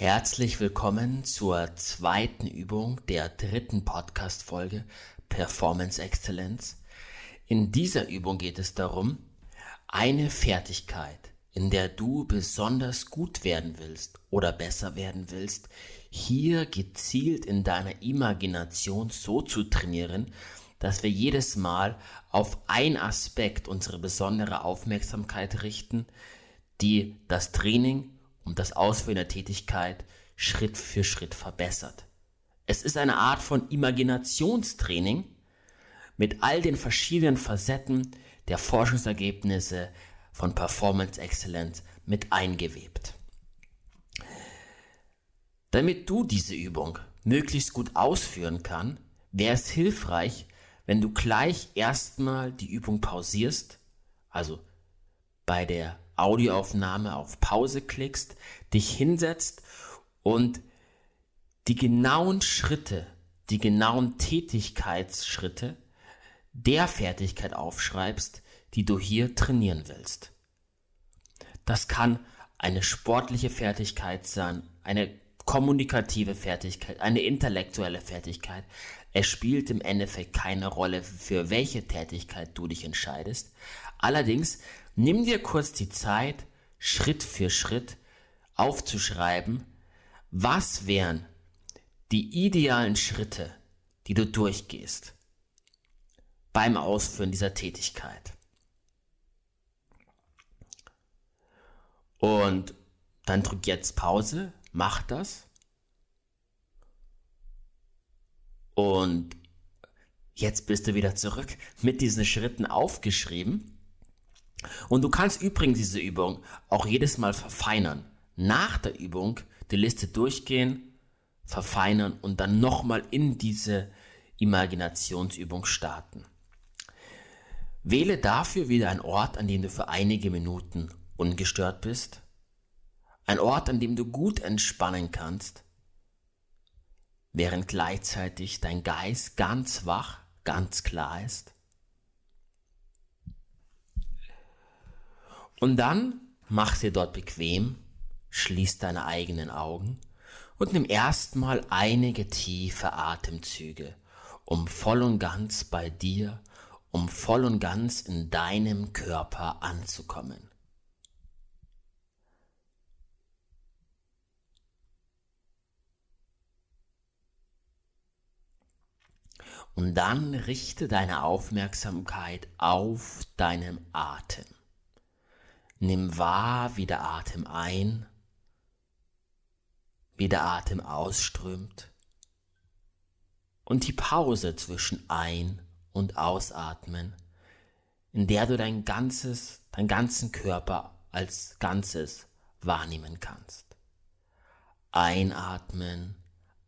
Herzlich willkommen zur zweiten Übung der dritten Podcast-Folge Performance Excellence. In dieser Übung geht es darum, eine Fertigkeit, in der du besonders gut werden willst oder besser werden willst, hier gezielt in deiner Imagination so zu trainieren, dass wir jedes Mal auf ein Aspekt unsere besondere Aufmerksamkeit richten, die das Training und das Ausführen der Tätigkeit Schritt für Schritt verbessert. Es ist eine Art von Imaginationstraining mit all den verschiedenen Facetten der Forschungsergebnisse von Performance Excellence mit eingewebt. Damit du diese Übung möglichst gut ausführen kann, wäre es hilfreich, wenn du gleich erstmal die Übung pausierst, also bei der Audioaufnahme auf Pause klickst, dich hinsetzt und die genauen Schritte, die genauen Tätigkeitsschritte der Fertigkeit aufschreibst, die du hier trainieren willst. Das kann eine sportliche Fertigkeit sein, eine kommunikative Fertigkeit, eine intellektuelle Fertigkeit. Es spielt im Endeffekt keine Rolle, für welche Tätigkeit du dich entscheidest. Allerdings Nimm dir kurz die Zeit, Schritt für Schritt aufzuschreiben, was wären die idealen Schritte, die du durchgehst beim Ausführen dieser Tätigkeit. Und dann drück jetzt Pause, mach das. Und jetzt bist du wieder zurück mit diesen Schritten aufgeschrieben. Und du kannst übrigens diese Übung auch jedes Mal verfeinern. Nach der Übung die Liste durchgehen, verfeinern und dann nochmal in diese Imaginationsübung starten. Wähle dafür wieder einen Ort, an dem du für einige Minuten ungestört bist. Ein Ort, an dem du gut entspannen kannst, während gleichzeitig dein Geist ganz wach, ganz klar ist. Und dann mach dir dort bequem, schließ deine eigenen Augen und nimm erstmal einige tiefe Atemzüge, um voll und ganz bei dir, um voll und ganz in deinem Körper anzukommen. Und dann richte deine Aufmerksamkeit auf deinen Atem. Nimm wahr, wie der Atem ein, wie der Atem ausströmt und die Pause zwischen Ein- und Ausatmen, in der du dein ganzes, deinen ganzen Körper als Ganzes wahrnehmen kannst. Einatmen,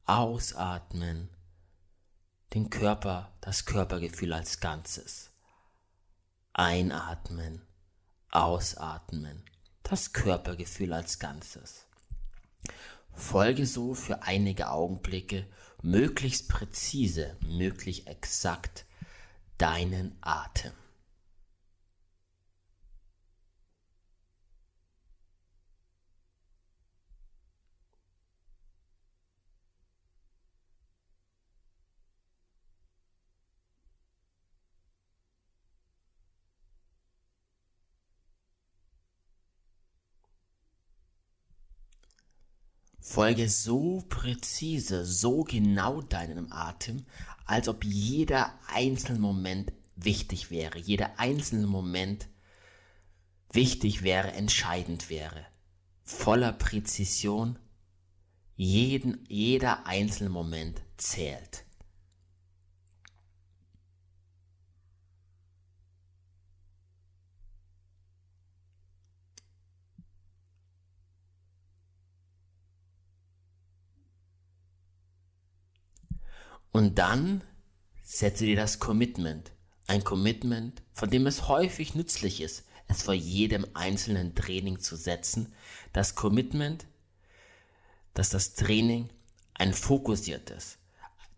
ausatmen, den Körper, das Körpergefühl als Ganzes. Einatmen, Ausatmen. Das Körpergefühl als Ganzes. Folge so für einige Augenblicke möglichst präzise, möglichst exakt deinen Atem. Folge so präzise, so genau deinem Atem, als ob jeder einzelne Moment wichtig wäre, jeder einzelne Moment wichtig wäre, entscheidend wäre. Voller Präzision, jeden, jeder einzelne Moment zählt. Und dann setze dir das Commitment. Ein Commitment, von dem es häufig nützlich ist, es vor jedem einzelnen Training zu setzen. Das Commitment, dass das Training ein fokussiertes,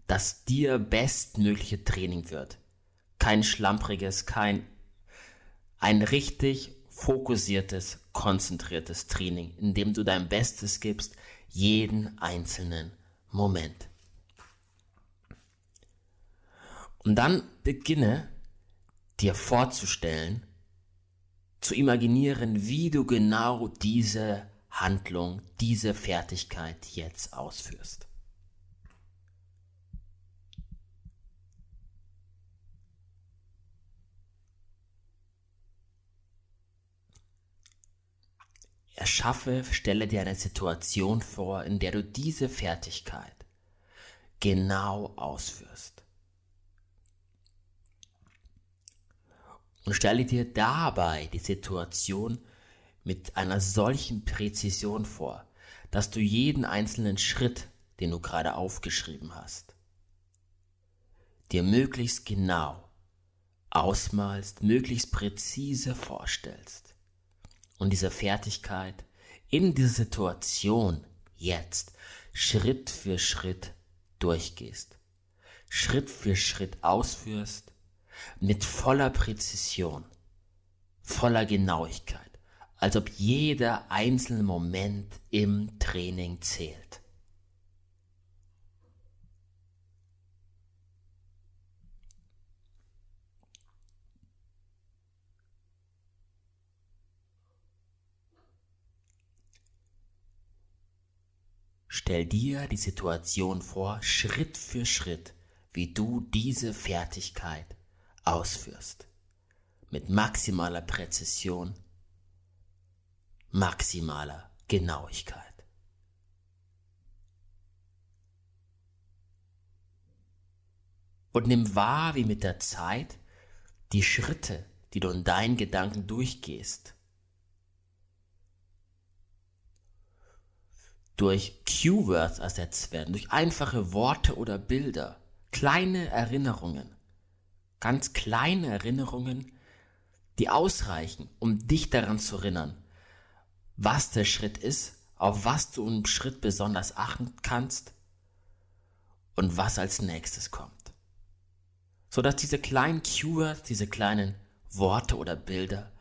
das dir bestmögliche Training wird. Kein schlampriges, kein, ein richtig fokussiertes, konzentriertes Training, in dem du dein Bestes gibst, jeden einzelnen Moment. Und dann beginne dir vorzustellen, zu imaginieren, wie du genau diese Handlung, diese Fertigkeit jetzt ausführst. Erschaffe, stelle dir eine Situation vor, in der du diese Fertigkeit genau ausführst. Und stelle dir dabei die Situation mit einer solchen Präzision vor, dass du jeden einzelnen Schritt, den du gerade aufgeschrieben hast, dir möglichst genau ausmalst, möglichst präzise vorstellst. Und diese Fertigkeit in dieser Situation jetzt Schritt für Schritt durchgehst, Schritt für Schritt ausführst, mit voller Präzision, voller Genauigkeit, als ob jeder einzelne Moment im Training zählt. Stell dir die Situation vor, Schritt für Schritt, wie du diese Fertigkeit ausführst. Mit maximaler Präzision, maximaler Genauigkeit. Und nimm wahr, wie mit der Zeit die Schritte, die du in deinen Gedanken durchgehst, durch Q-Words ersetzt werden, durch einfache Worte oder Bilder, kleine Erinnerungen, ganz kleine Erinnerungen, die ausreichen, um dich daran zu erinnern, was der Schritt ist, auf was du im Schritt besonders achten kannst und was als nächstes kommt. Sodass diese kleinen Keywords, diese kleinen Worte oder Bilder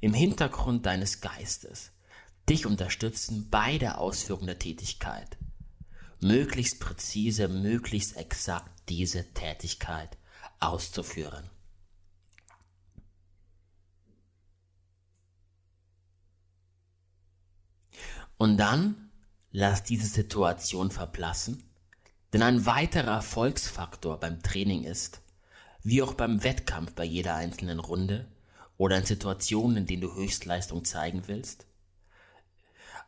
im Hintergrund deines Geistes dich unterstützen bei der Ausführung der Tätigkeit. Möglichst präzise, möglichst exakt diese Tätigkeit auszuführen. Und dann lass diese Situation verblassen, denn ein weiterer Erfolgsfaktor beim Training ist, wie auch beim Wettkampf bei jeder einzelnen Runde oder in Situationen, in denen du Höchstleistung zeigen willst,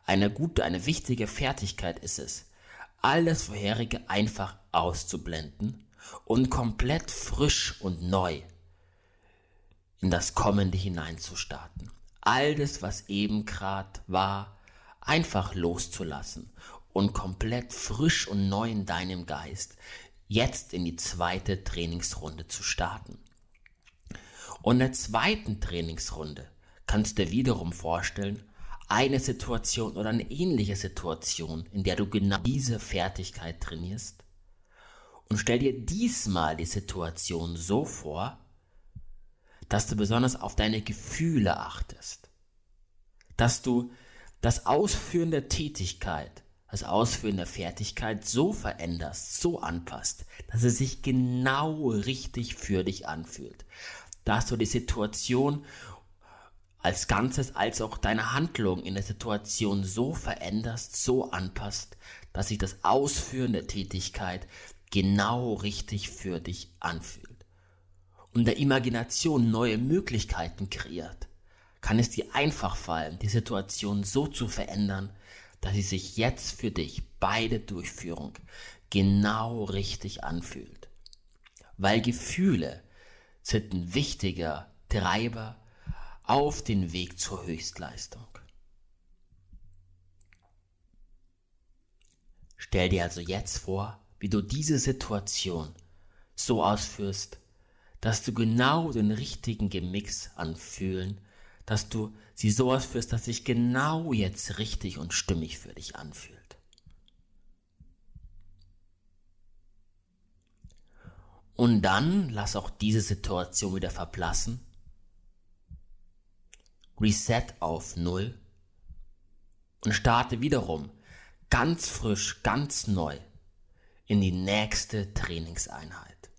eine gute, eine wichtige Fertigkeit ist es, all das Vorherige einfach auszublenden und komplett frisch und neu in das Kommende hineinzustarten. All das, was eben grad war, einfach loszulassen und komplett frisch und neu in deinem Geist jetzt in die zweite Trainingsrunde zu starten. Und in der zweiten Trainingsrunde kannst du dir wiederum vorstellen, eine Situation oder eine ähnliche Situation, in der du genau diese Fertigkeit trainierst. Und stell dir diesmal die Situation so vor, dass du besonders auf deine Gefühle achtest. Dass du das Ausführen der Tätigkeit, das Ausführen der Fertigkeit so veränderst, so anpasst, dass es sich genau richtig für dich anfühlt. Dass du die Situation als Ganzes als auch deine Handlung in der Situation so veränderst, so anpasst, dass sich das Ausführen der Tätigkeit genau richtig für dich anfühlt. Und der Imagination neue Möglichkeiten kreiert kann es dir einfach fallen, die Situation so zu verändern, dass sie sich jetzt für dich bei der Durchführung genau richtig anfühlt. Weil Gefühle sind ein wichtiger Treiber auf den Weg zur Höchstleistung. Stell dir also jetzt vor, wie du diese Situation so ausführst, dass du genau den richtigen Gemix anfühlen dass du sie so ausführst, dass sich genau jetzt richtig und stimmig für dich anfühlt. Und dann lass auch diese Situation wieder verblassen. Reset auf Null und starte wiederum ganz frisch, ganz neu in die nächste Trainingseinheit.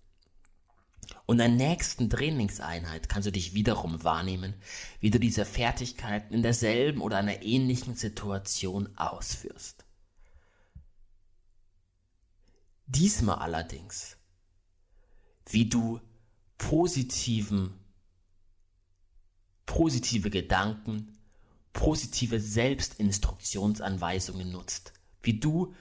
Und in der nächsten Trainingseinheit kannst du dich wiederum wahrnehmen, wie du diese Fertigkeiten in derselben oder einer ähnlichen Situation ausführst. Diesmal allerdings, wie du positiven, positive Gedanken, positive Selbstinstruktionsanweisungen nutzt, wie du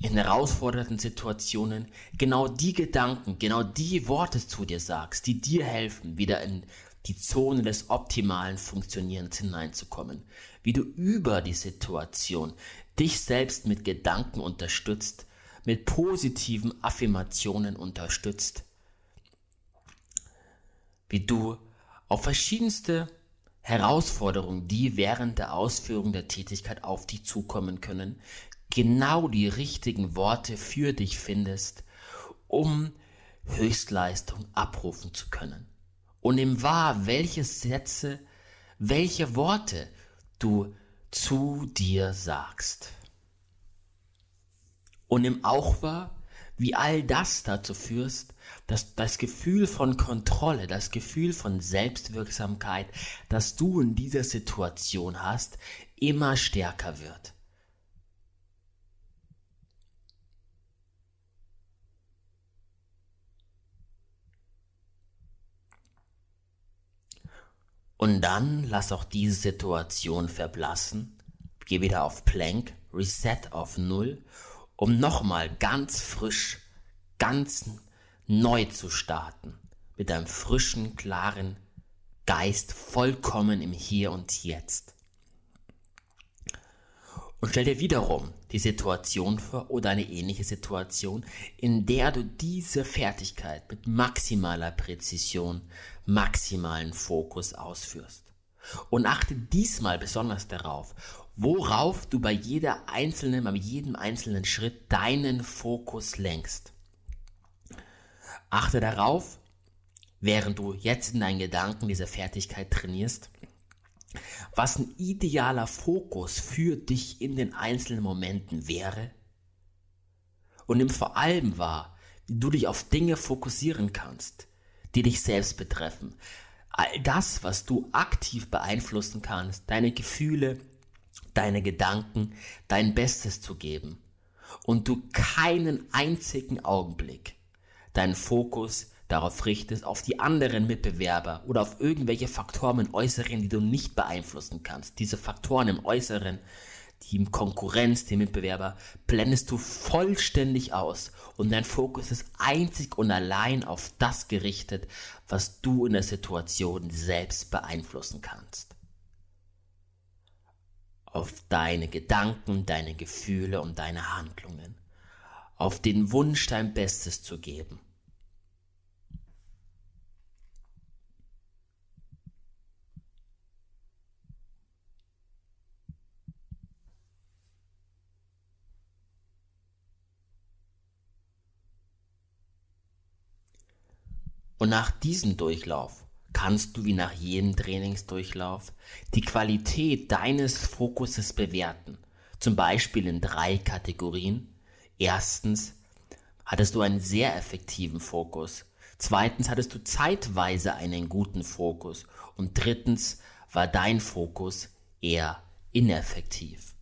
in herausfordernden Situationen genau die Gedanken, genau die Worte zu dir sagst, die dir helfen, wieder in die Zone des optimalen Funktionierens hineinzukommen. Wie du über die Situation dich selbst mit Gedanken unterstützt, mit positiven Affirmationen unterstützt. Wie du auf verschiedenste Herausforderungen, die während der Ausführung der Tätigkeit auf dich zukommen können, genau die richtigen Worte für dich findest, um Höchstleistung abrufen zu können. Und im Wahr, welche Sätze, welche Worte du zu dir sagst. Und im Auch wahr, wie all das dazu führst, dass das Gefühl von Kontrolle, das Gefühl von Selbstwirksamkeit, das du in dieser Situation hast, immer stärker wird. Und dann lass auch diese Situation verblassen, geh wieder auf Plank, Reset auf Null, um nochmal ganz frisch, ganz neu zu starten, mit einem frischen, klaren Geist, vollkommen im Hier und Jetzt. Und stell dir wiederum die Situation vor oder eine ähnliche Situation, in der du diese Fertigkeit mit maximaler Präzision, maximalen Fokus ausführst. Und achte diesmal besonders darauf, worauf du bei jeder einzelnen, bei jedem einzelnen Schritt deinen Fokus lenkst. Achte darauf, während du jetzt in deinen Gedanken diese Fertigkeit trainierst, was ein idealer Fokus für dich in den einzelnen Momenten wäre und nimm vor allem wahr, wie du dich auf Dinge fokussieren kannst, die dich selbst betreffen. All das, was du aktiv beeinflussen kannst, deine Gefühle, deine Gedanken, dein Bestes zu geben und du keinen einzigen Augenblick deinen Fokus darauf richtest, auf die anderen Mitbewerber oder auf irgendwelche Faktoren im Äußeren, die du nicht beeinflussen kannst. Diese Faktoren im Äußeren, die Konkurrenz, die Mitbewerber, blendest du vollständig aus und dein Fokus ist einzig und allein auf das gerichtet, was du in der Situation selbst beeinflussen kannst. Auf deine Gedanken, deine Gefühle und deine Handlungen. Auf den Wunsch, dein Bestes zu geben Und nach diesem Durchlauf kannst du wie nach jedem Trainingsdurchlauf die Qualität deines Fokuses bewerten. Zum Beispiel in drei Kategorien. Erstens hattest du einen sehr effektiven Fokus. Zweitens hattest du zeitweise einen guten Fokus. Und drittens war dein Fokus eher ineffektiv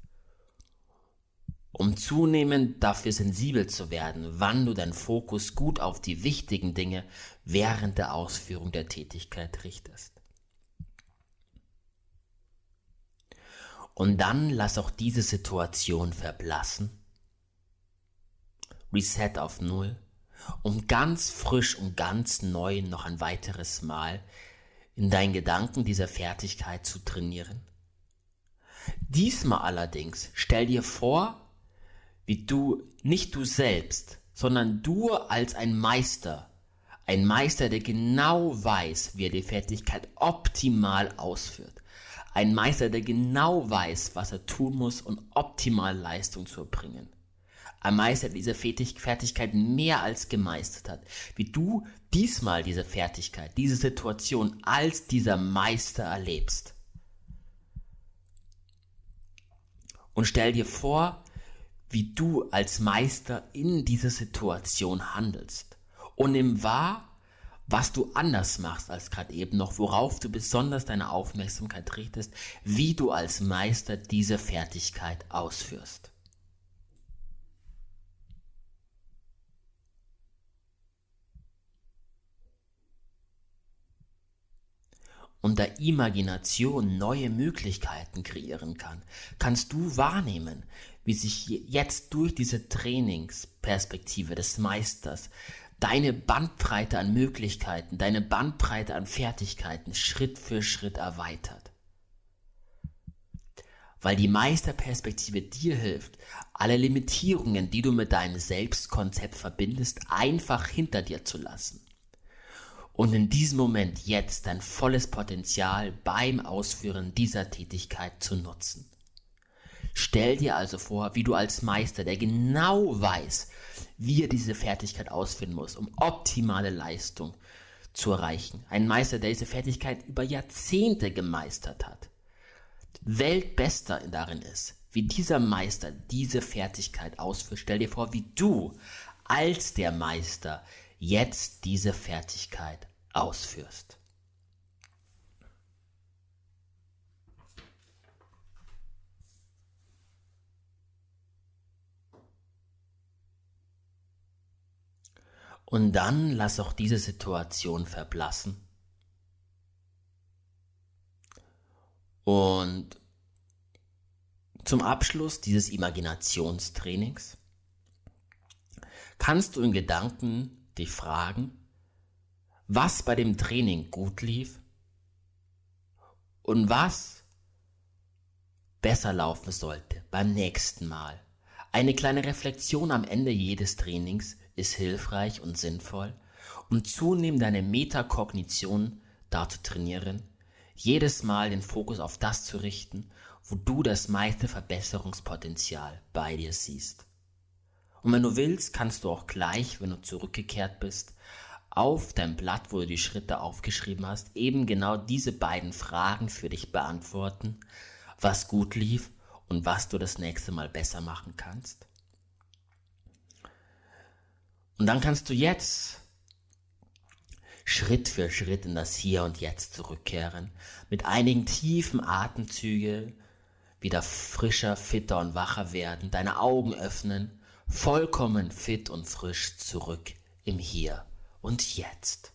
um zunehmend dafür sensibel zu werden, wann du deinen Fokus gut auf die wichtigen Dinge während der Ausführung der Tätigkeit richtest. Und dann lass auch diese Situation verblassen, Reset auf Null, um ganz frisch und ganz neu noch ein weiteres Mal in deinen Gedanken dieser Fertigkeit zu trainieren. Diesmal allerdings stell dir vor, wie du, nicht du selbst, sondern du als ein Meister, ein Meister, der genau weiß, wie er die Fertigkeit optimal ausführt. Ein Meister, der genau weiß, was er tun muss, um optimal Leistung zu erbringen. Ein Meister, der diese Fertigkeit mehr als gemeistert hat. Wie du diesmal diese Fertigkeit, diese Situation als dieser Meister erlebst. Und stell dir vor, wie du als Meister in dieser Situation handelst. Und nimm wahr, was du anders machst als gerade eben noch, worauf du besonders deine Aufmerksamkeit richtest, wie du als Meister diese Fertigkeit ausführst. und der Imagination neue Möglichkeiten kreieren kann, kannst du wahrnehmen, wie sich jetzt durch diese Trainingsperspektive des Meisters deine Bandbreite an Möglichkeiten, deine Bandbreite an Fertigkeiten Schritt für Schritt erweitert. Weil die Meisterperspektive dir hilft, alle Limitierungen, die du mit deinem Selbstkonzept verbindest, einfach hinter dir zu lassen und in diesem Moment jetzt dein volles Potenzial beim Ausführen dieser Tätigkeit zu nutzen. Stell dir also vor, wie du als Meister, der genau weiß, wie er diese Fertigkeit ausführen muss, um optimale Leistung zu erreichen. Ein Meister, der diese Fertigkeit über Jahrzehnte gemeistert hat. Weltbester darin ist, wie dieser Meister diese Fertigkeit ausführt. Stell dir vor, wie du als der Meister jetzt diese Fertigkeit ausführst. Und dann lass auch diese Situation verblassen. Und zum Abschluss dieses Imaginationstrainings kannst du in Gedanken dich fragen, was bei dem Training gut lief und was besser laufen sollte beim nächsten Mal. Eine kleine Reflexion am Ende jedes Trainings ist hilfreich und sinnvoll, um zunehmend deine Metakognition da zu trainieren, jedes Mal den Fokus auf das zu richten, wo du das meiste Verbesserungspotenzial bei dir siehst. Und wenn du willst, kannst du auch gleich, wenn du zurückgekehrt bist, auf dein Blatt, wo du die Schritte aufgeschrieben hast, eben genau diese beiden Fragen für dich beantworten, was gut lief und was du das nächste Mal besser machen kannst. Und dann kannst du jetzt Schritt für Schritt in das Hier und Jetzt zurückkehren, mit einigen tiefen Atemzügen wieder frischer, fitter und wacher werden, deine Augen öffnen, vollkommen fit und frisch zurück im Hier und jetzt.